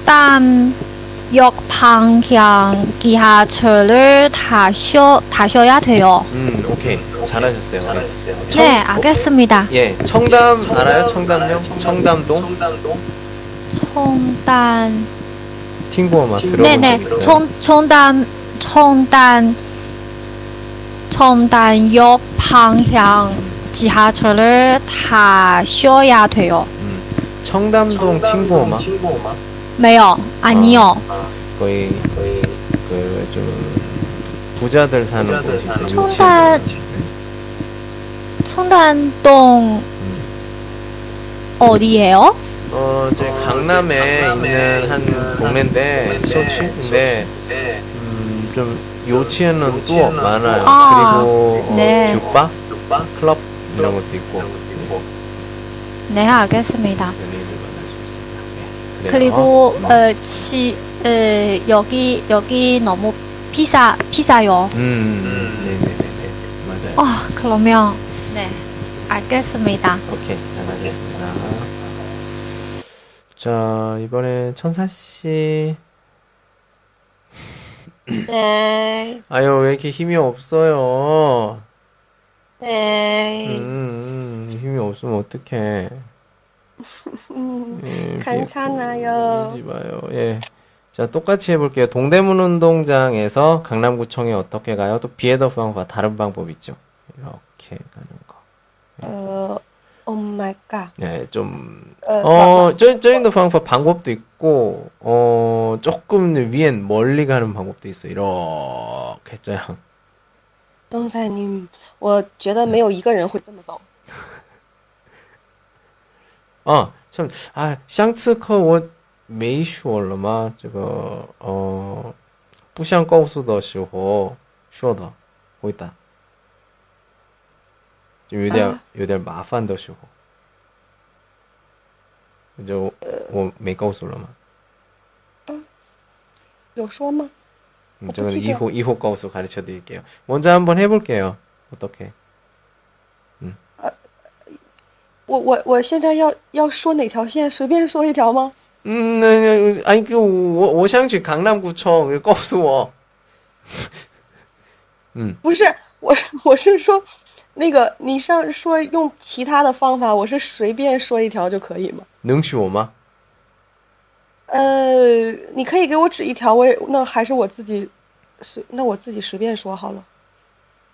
Speaker 3: 첨단역 방향 기하철을 타셔 타셔야 돼요.
Speaker 1: 음, 오케이. 잘하셨어요. 네. 청-
Speaker 3: 네, 알겠습니다.
Speaker 1: 예, 청담 알아요? 청담역? 청담동?
Speaker 3: 청단
Speaker 1: 팅구어만 들어본
Speaker 3: 네네
Speaker 1: 적 있어요?
Speaker 3: 청 청단 청단 청단역 방향 지하철을 타셔야 돼요.
Speaker 1: 음, 청담동 팅구어마?
Speaker 3: 没有 아니요.
Speaker 1: 거의 그좀 부자들 사는 곳이 있어요.
Speaker 3: 청단 청단동 어디예요?
Speaker 1: 어, 저희 강남에 있는 한 동네인데, 소치인데, 음, 좀 유치원은 또 많아요.
Speaker 3: 아,
Speaker 1: 그리고, 어,
Speaker 3: 네.
Speaker 1: 슈바? 클럽? 이런 것도 있고,
Speaker 3: 네, 알겠습니다.
Speaker 1: 연예인들 만날 수 있습니다. 네, 그래요.
Speaker 3: 그리고 어, 치, 어, 여기 여기 너무 비싸 비싸요.
Speaker 1: 음, 음, 네네네네. 맞아요.
Speaker 3: 아, 그러면 네, 알겠습니다.
Speaker 1: 오케이, 잘하셨습니다. 자, 이번에 천사 씨.
Speaker 4: 네,
Speaker 1: 아유, 왜 이렇게 힘이 없어요?
Speaker 4: 에이.
Speaker 1: 음, 힘이 없으면 어떡해.
Speaker 4: 음,
Speaker 1: 예,
Speaker 4: 괜찮아요.
Speaker 1: 비, 마요. 예. 자, 똑같이 해볼게요. 동대문 운동장에서 강남구청에 어떻게 가요? 또 비에더 방법과 다른 방법 있죠. 이렇게 가는 거.
Speaker 4: 어, 엄마가.
Speaker 1: 예, 좀,
Speaker 4: 어,
Speaker 1: 어, 어. 저, 저인 더 방법 방법도 있고, 어, 조금 위엔 멀리 가는 방법도 있어. 이렇게, 저
Speaker 4: 동사님. 我觉得没有一个人会这么走。
Speaker 1: 아, 참, 아, 相刺客我没说了吗？这个，呃，不想告诉的时候说的，回答，就有点、
Speaker 4: 啊
Speaker 1: 有点麻烦的时候，就我没告诉了吗？
Speaker 4: 有说吗？
Speaker 1: 음,
Speaker 4: 어,
Speaker 1: 저는
Speaker 4: 그치죠.
Speaker 1: 이후 이후告诉 가르쳐 드릴게요. 먼저 한번 해볼게요. 어떻게?
Speaker 4: 我我我现在要要说哪条线？随便说一条吗？
Speaker 1: 음, 네, 아니 그我我想去 강남구청 告诉我. 음,
Speaker 4: 不是，我我是说，那个你上说用其他的方法，我是随便说一条就可以吗？
Speaker 1: 能许我吗？
Speaker 4: 呃，你可以给我指一条，我也那还是我自己随那我自己随便说好了。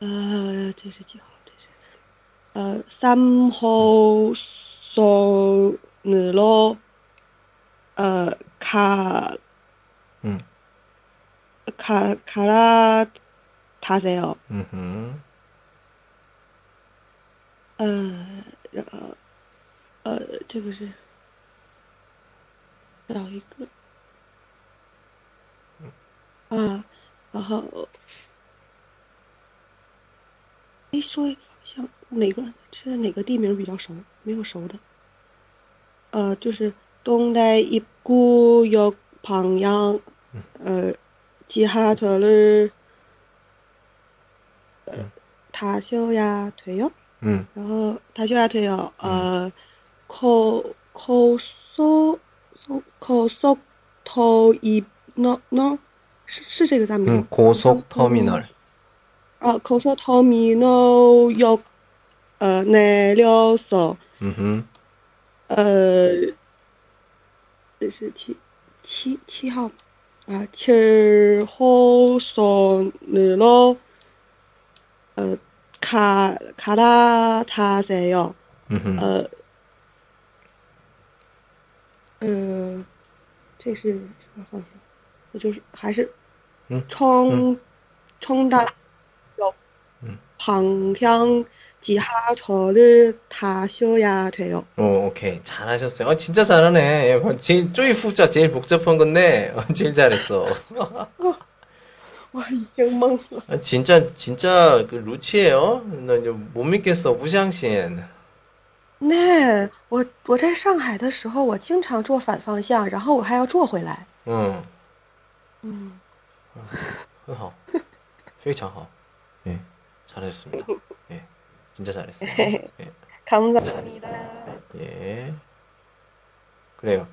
Speaker 4: 呃这是几号？这是呃三号선으로呃가
Speaker 1: 음.
Speaker 4: 가 갈아타세요.
Speaker 1: 음흠.
Speaker 4: 呃，然后呃，这个是找一个啊，然后 你，说一下哪个是哪个地名比较熟？没有熟的。呃，就是东代一股有庞阳，呃，吉哈特勒，嗯，塔修亚腿
Speaker 1: 哟。嗯。
Speaker 4: 然后塔修亚腿哟，呃，口口索索口索头一诺诺，是是这个单名？嗯，
Speaker 1: 口索 terminal。嗯널.
Speaker 4: 啊，高速터미널역呃내려서
Speaker 1: 음흠.
Speaker 4: 呃，这是七七七号啊，七号선으로呃가 갈아타세요.
Speaker 1: 음흠.
Speaker 4: 呃，呃，这是什么方向？我就是还是
Speaker 1: 嗯
Speaker 4: 冲冲达有
Speaker 1: 嗯
Speaker 4: 방향지하철을 타셔야 돼요.
Speaker 1: 오, 오케이. 잘하셨어요. 어, 진짜 잘하네. 예, 제일, 쪼이 후자 제일 복잡한 건데, 어, 제일 잘했어.
Speaker 4: 我已经懵了。
Speaker 1: 아, 진짜, 진짜, 그, 루치예요 나 이제 못 믿겠어. 무상신.
Speaker 4: 那我我在上海的时候，我经常坐反方向，然后我还要坐回来。
Speaker 1: 응.
Speaker 4: 嗯，
Speaker 1: 很好. 非常好. 예. 잘하셨습니다. 예. 진짜 잘했어요. 예.
Speaker 4: 감사합니다.
Speaker 1: 예. 그래요.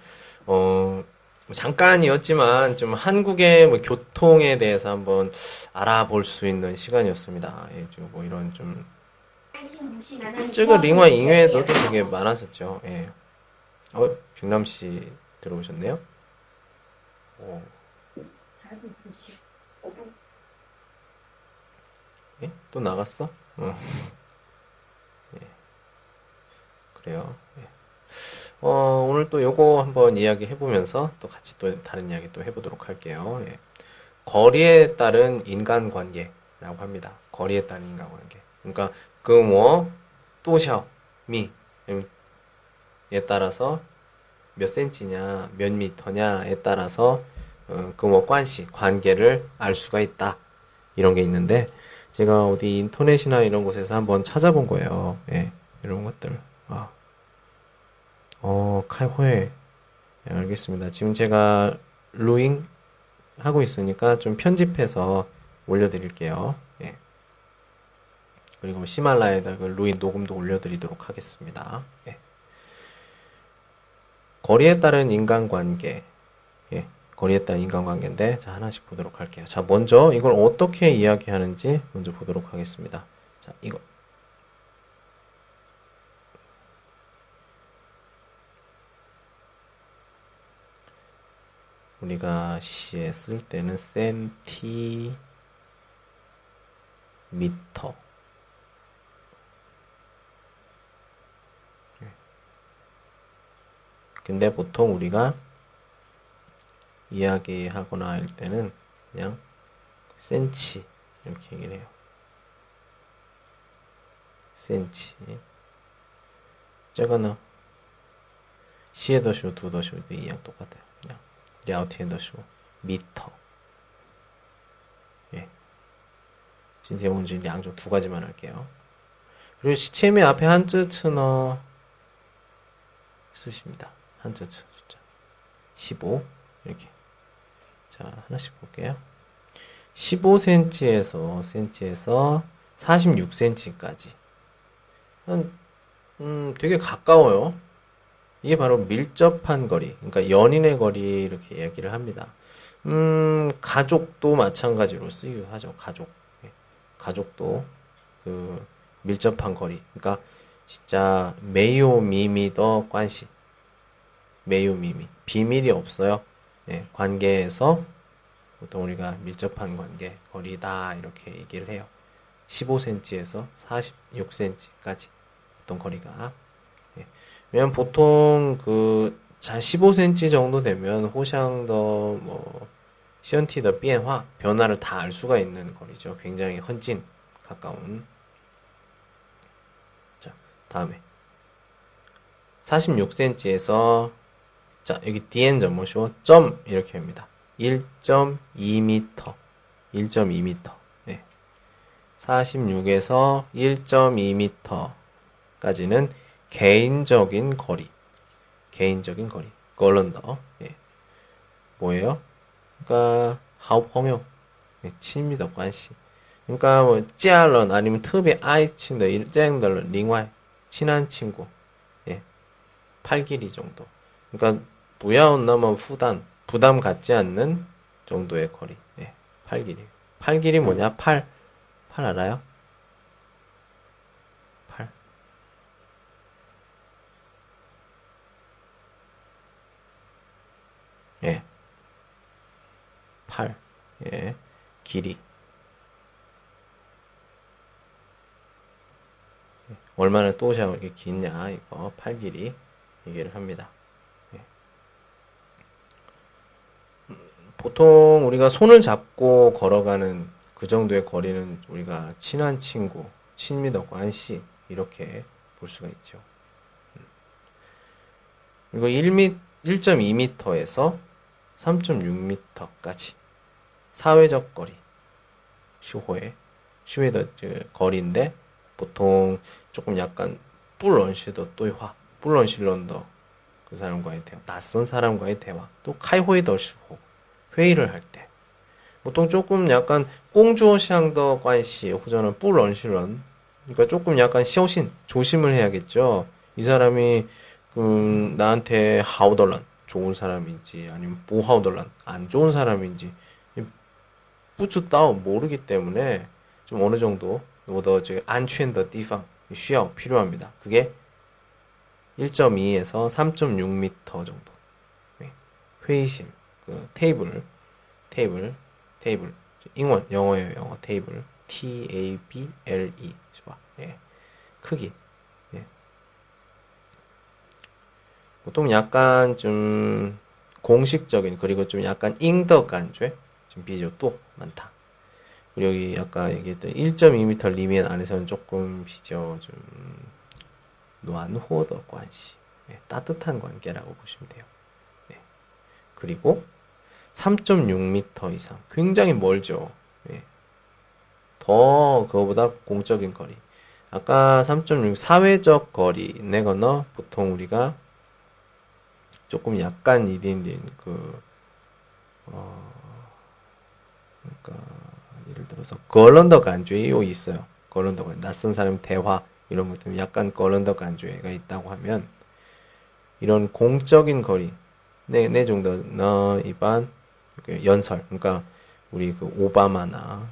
Speaker 1: 어, 뭐 잠깐이었지만 좀 한국의 뭐 교통에 대해서 한번 알아볼 수 있는 시간이었습니다. 예, 좀뭐 이런 좀 쯔그 링화 잉외도 되게 많았었죠. 예. 어, 빅남 씨 들어오셨네요. 오. 예? 또 나갔어? 어. 예. 그래요. 예. 어, 오늘 또 요거 한번 이야기 해보면서 또 같이 또 다른 이야기 또 해보도록 할게요. 예. 거리에 따른 인간관계라고 합니다. 거리에 따른 인간관계. 그러니까 그 뭐, 또샤, 미, 에 따라서 몇 센치냐, 몇 미터냐에 따라서 어, 그뭐 관시, 관계를 알 수가 있다. 이런 게 있는데 제가 어디 인터넷이나 이런 곳에서 한번 찾아본 거예요. 예, 이런 것들. 아. 어, 칼호에. 네, 알겠습니다. 지금 제가 루잉 하고 있으니까 좀 편집해서 올려드릴게요. 예. 그리고 시말라에다 그 루인 녹음도 올려드리도록 하겠습니다. 예. 거리에 따른 인간관계. 예. 거리에 따른 인간관계인데, 자, 하나씩 보도록 할게요. 자, 먼저 이걸 어떻게 이야기하는지 먼저 보도록 하겠습니다. 자, 이거. 우리가 시에 쓸 때는 센티미터. 예. 근데 보통 우리가 이야기하거나 할 때는 그냥 센치 이렇게 얘기를 해요. 센치. 저거는 시에더쇼 두더쇼도 이양 똑같아요. 그냥 야오티에더쇼 미터. 예. 진티용지 양쪽 두 가지만 할게요. 그리고 시체미 앞에 한자 츠너 쓰십니다. 한자 츠 숫자 15 이렇게 자, 하나씩 볼게요. 15cm에서 cm에서 46cm까지. 한, 음, 되게 가까워요. 이게 바로 밀접한 거리, 그러니까 연인의 거리 이렇게 이야기를 합니다. 음, 가족도 마찬가지로 쓰기도 하죠. 가족. 예. 가족도 그 밀접한 거리. 그러니까 진짜 메요 미미더 관시. 메요 미미. 비밀이 없어요. 예, 관계에서 보통 우리가 밀접한 관계, 거리다 이렇게 얘기를 해요. 15cm에서 46cm까지 어떤 거리가. 예. 왜냐면 보통 그, 자, 15cm 정도 되면 호샹더 뭐, 시언티더 변화, 변화를 다 알 수가 있는 거리죠. 굉장히 헌진, 가까운. 자, 다음에. 46cm에서 자, 여기 dn 점뭐쇼 점 이렇게 합니다. 1.2m. 1.2m. 네. 46에서 1.2m까지는 개인적인 거리. 개인적인 거리. 걸런더. 예. 뭐예요? 그러니까. 예, 친밀도 관시. 그러니까 뭐 찌알런 아니면 특히 아이친더 일쟁더 링와이 친한 친구. 예. 8길이 정도. 그러니까 우야온나만 후단 부담 갖지 않는 정도의 거리. 예. 팔 길이. 팔 길이 뭐냐? 팔. 팔 알아요? 팔. 예. 팔. 예. 길이. 얼마나 또샤 이렇게 기냐 이거 팔 길이 얘기를 합니다. 보통 우리가 손을 잡고 걸어가는 그 정도의 거리는 우리가 친한 친구, 친밀도 관시 이렇게 볼 수가 있죠. 음. 그리고 1미, 1.2m에서 3.6m까지 사회적 거리, 社会学的 거리인데 보통 조금 약간 뿔런시더 또이화, 뿔런실런더 그 사람과의 대화, 낯선 사람과의 대화, 또 开会的时候 회의를 할 때. 보통 조금 약간 工作上的关系, 혹은 그 不认识人 그러니까 조금 약간 小心, 조심을 해야겠죠. 이 사람이 음, 나한테 好的人, 좋은 사람인지 아니면 不好的人, 안 좋은 사람인지 부츠따오 모르기 때문에 좀 어느 정도 뭐더즉 안취엔더 디팡 쉬어 필요합니다. 그게 1.2에서 3.6m 정도 네. 회의심 그 테이블, 테이블, 테이블.英원 영어예요, 영어. 테이블. T A B L E. 좋아. 예. 크기. 예. 보통 약간 좀 공식적인 그리고 좀 약간 잉더 간죄 좀 비교 또 많다. 그리고 여기 아까 얘기했던 1.2m 리미엔 안에서는 조금 비교 좀 노안호더 관시 네, 따뜻한 관계라고 보시면 돼요. 네. 그리고 3.6m 이상 굉장히 멀죠. 네. 더 그거보다 공적인 거리. 아까 3.6 사회적 거리 내거나 보통 우리가 조금 약간 이딘딘 그 어, 그러니까 예를 들어서 걸런더 간주요 있어요. 걸런더 간 낯선 사람 대화 이런 것 때문에 약간 걸런더 간주가 있다고 하면 이런 공적인 거리 네, 네 정도 너 이반 그 연설 그러니까 우리 그 오바마나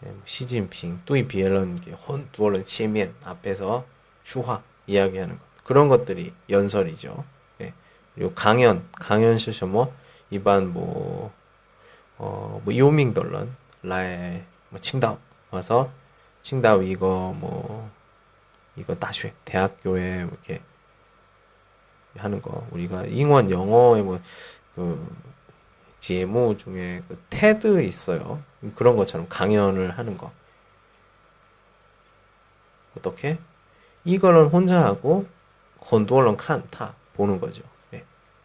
Speaker 1: 네, 뭐 시진핑 뚜이 비엘런 혼 두얼런 치면 앞에서 슈화 이야기하는 것 그런 것들이 연설이죠. 예. 그리고 강연 강연 시셔 뭐 이반 뭐 어, 뭐 요밍 덜런 라에 뭐 칭다오 와서 칭다오 이거 뭐 이거 다쉐 대학교에 뭐 이렇게 하는 거 우리가 잉원 영어에 뭐그 제모 중에 그 테드 있어요 그런 것처럼 강연을 하는 거 어떻게 이거는 혼자 하고 건두얼런 칸타 보는 거죠 네.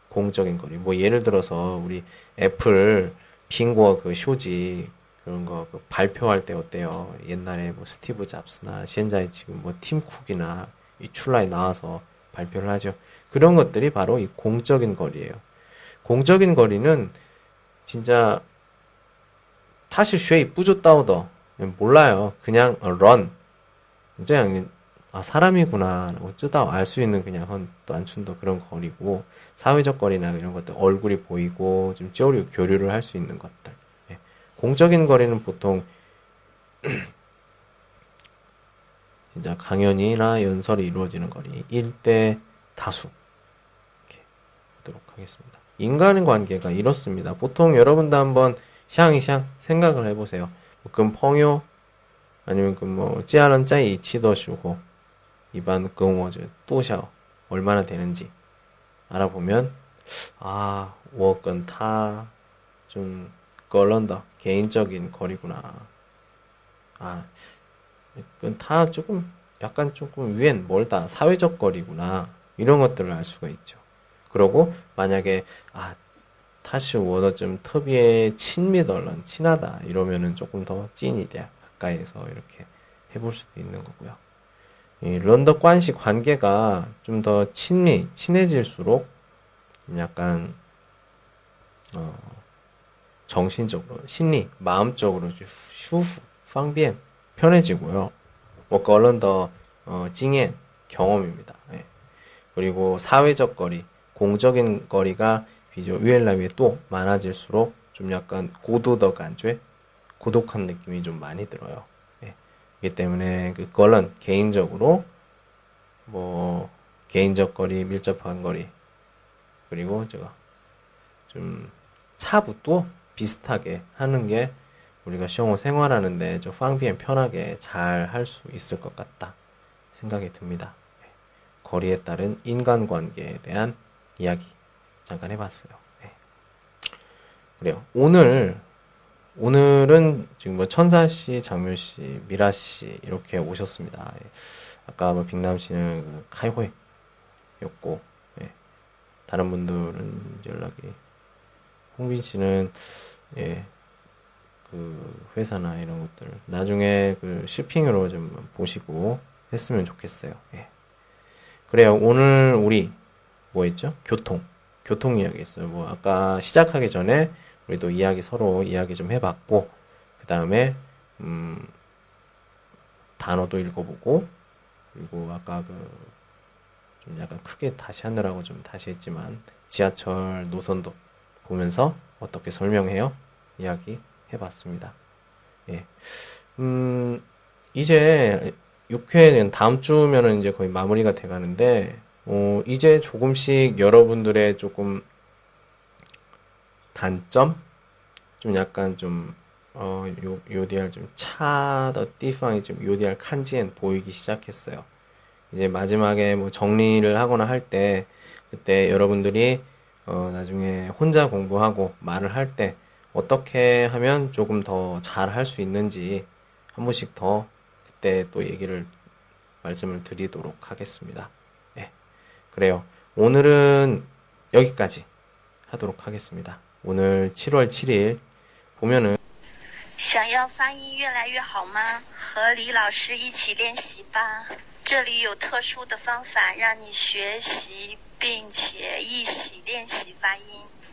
Speaker 1: 공적인 거리 뭐 예를 들어서 우리 애플 빙고 그 쇼지 그런 거 그 발표할 때 어때요? 옛날에 뭐 스티브 잡스나 현재 지금 뭐 팀 쿡이나 이 출라에 나와서 발표를 하죠. 그런 것들이 바로 이 공적인 거리예요. 공적인 거리는 진짜 다시 쉐이 뿌듯다우더. 몰라요. 그냥 런 그냥 아 사람이구나. 어쩌다 알 수 있는 그냥 한또안춘도 그런 거리고 사회적 거리나 이런 것들 얼굴이 보이고 좀 쪼리 교류를 할 수 있는 것들. 공적인 거리는 보통 진짜 강연이나 연설이 이루어지는 거리. 1대 다수 보도록 하겠습니다. 인간의 관계가 이렇습니다. 보통 여러분도 한번 샹이샹 생각을 해보세요. 금 펑요 아니면 그뭐 찌아는 짜이 이치더슈고 이반 금워즈 또샤 얼마나 되는지 알아보면 아 워건 타좀 걸런다. 개인적인 거리구나. 아, 그건 다 조금, 약간 조금 위엔 멀다. 사회적 거리구나. 이런 것들을 알 수가 있죠. 그러고, 만약에, 아, 他是我的 좀 特别亲密的人, 친하다. 이러면은 조금 더 近一点. 가까이에서 이렇게 해볼 수도 있는 거고요. 이 人的关系 관계가 좀 더 亲密, 친해질수록 약간, 어, 정신적으로, 심리, 마음적으로 舒服, 方便, 편해지고요. 뭐, 그런 더, 어, 징엔, 경험입니다. 예. 그리고 사회적 거리, 공적인 거리가 비교 유엘라위에 또 많아질수록 좀 약간 고도더 간죄, 고독한 느낌이 좀 많이 들어요. 예. 그렇기 때문에 그 걸런 개인적으로 뭐 개인적 거리, 밀접한 거리 그리고 제가 좀 차부터 비슷하게 하는 게 우리가 시험을 생활하는데 좀 방비엔 편하게 잘 할 수 있을 것 같다 생각이 듭니다. 네. 거리에 따른 인간관계에 대한 이야기 잠깐 해봤어요. 네. 그래요. 오늘 오늘은 지금 뭐 천사 씨, 장묘 씨, 미라 씨 이렇게 오셨습니다. 예. 아까 뭐 빅남 씨는 그 카이호였고 예. 다른 분들은 연락이 홍빈 씨는 예. 그 회사나 이런 것들 나중에 그 쇼핑으로 좀 보시고 했으면 좋겠어요. 예. 그래요. 오늘 우리 뭐 했죠? 교통. 교통 이야기 했어요. 뭐 아까 시작하기 전에 우리도 이야기 서로 이야기 좀 해봤고 그 다음에 음 단어도 읽어보고 그리고 아까 그 좀 약간 크게 다시 하느라고 좀 다시 했지만 지하철 노선도 보면서 어떻게 설명해요? 이야기 해봤습니다. 예. 음, 이제 6회는 다음 주면은 이제 거의 마무리가 돼 가는데, 어, 이제 조금씩 여러분들의 조금 단점? 좀 약간 좀, 어, 요, 요디알 좀 차더 띠팡이 좀 요디알 칸지엔 보이기 시작했어요. 이제 마지막에 뭐 정리를 하거나 할 때, 그때 여러분들이, 어, 나중에 혼자 공부하고 말을 할 때, 어떻게 하면 조금 더 잘 할 수 있는지 한 번씩 더 그때 또 얘기를 말씀을 드리도록 하겠습니다. 예. 그래요. 오늘은 여기까지 하도록 하겠습니다. 오늘 7월 7일 보면은
Speaker 5: 想要发音越来越好吗？和李老师一起练习吧。这里有特殊的方法让你学习并且一起练习发音。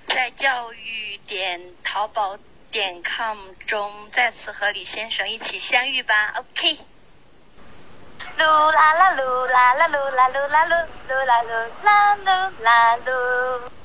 Speaker 5: 在教育点淘宝点 com 中再次和李先生一起相遇吧。OK。 噜啦啦噜啦啦噜啦噜啦噜噜啦噜啦噜啦噜。